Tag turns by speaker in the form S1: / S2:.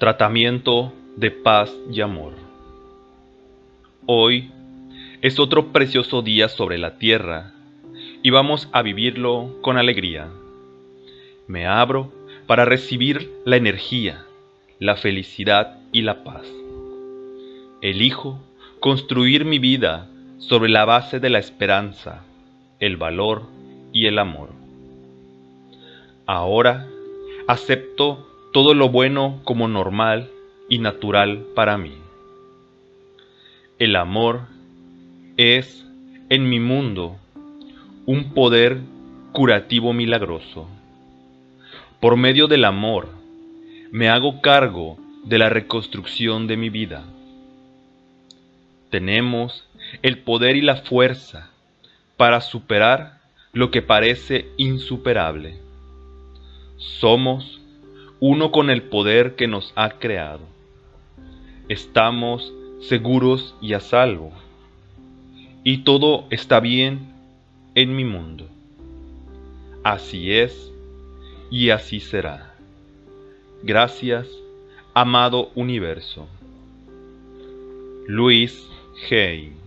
S1: Tratamiento de paz y amor. Hoy es otro precioso día sobre la tierra y vamos a vivirlo con alegría. Me abro para recibir la energía, la felicidad y la paz. Elijo construir mi vida sobre la base de la esperanza, el valor y el amor. Ahora acepto todo lo bueno como normal y natural para mí. El amor es, en mi mundo, un poder curativo milagroso. Por medio del amor, me hago cargo de la reconstrucción de mi vida. Tenemos el poder y la fuerza para superar lo que parece insuperable. Somos uno con el poder que nos ha creado. Estamos seguros y a salvo. Y todo está bien en mi mundo. Así es y así será. Gracias, amado universo. Luis Hay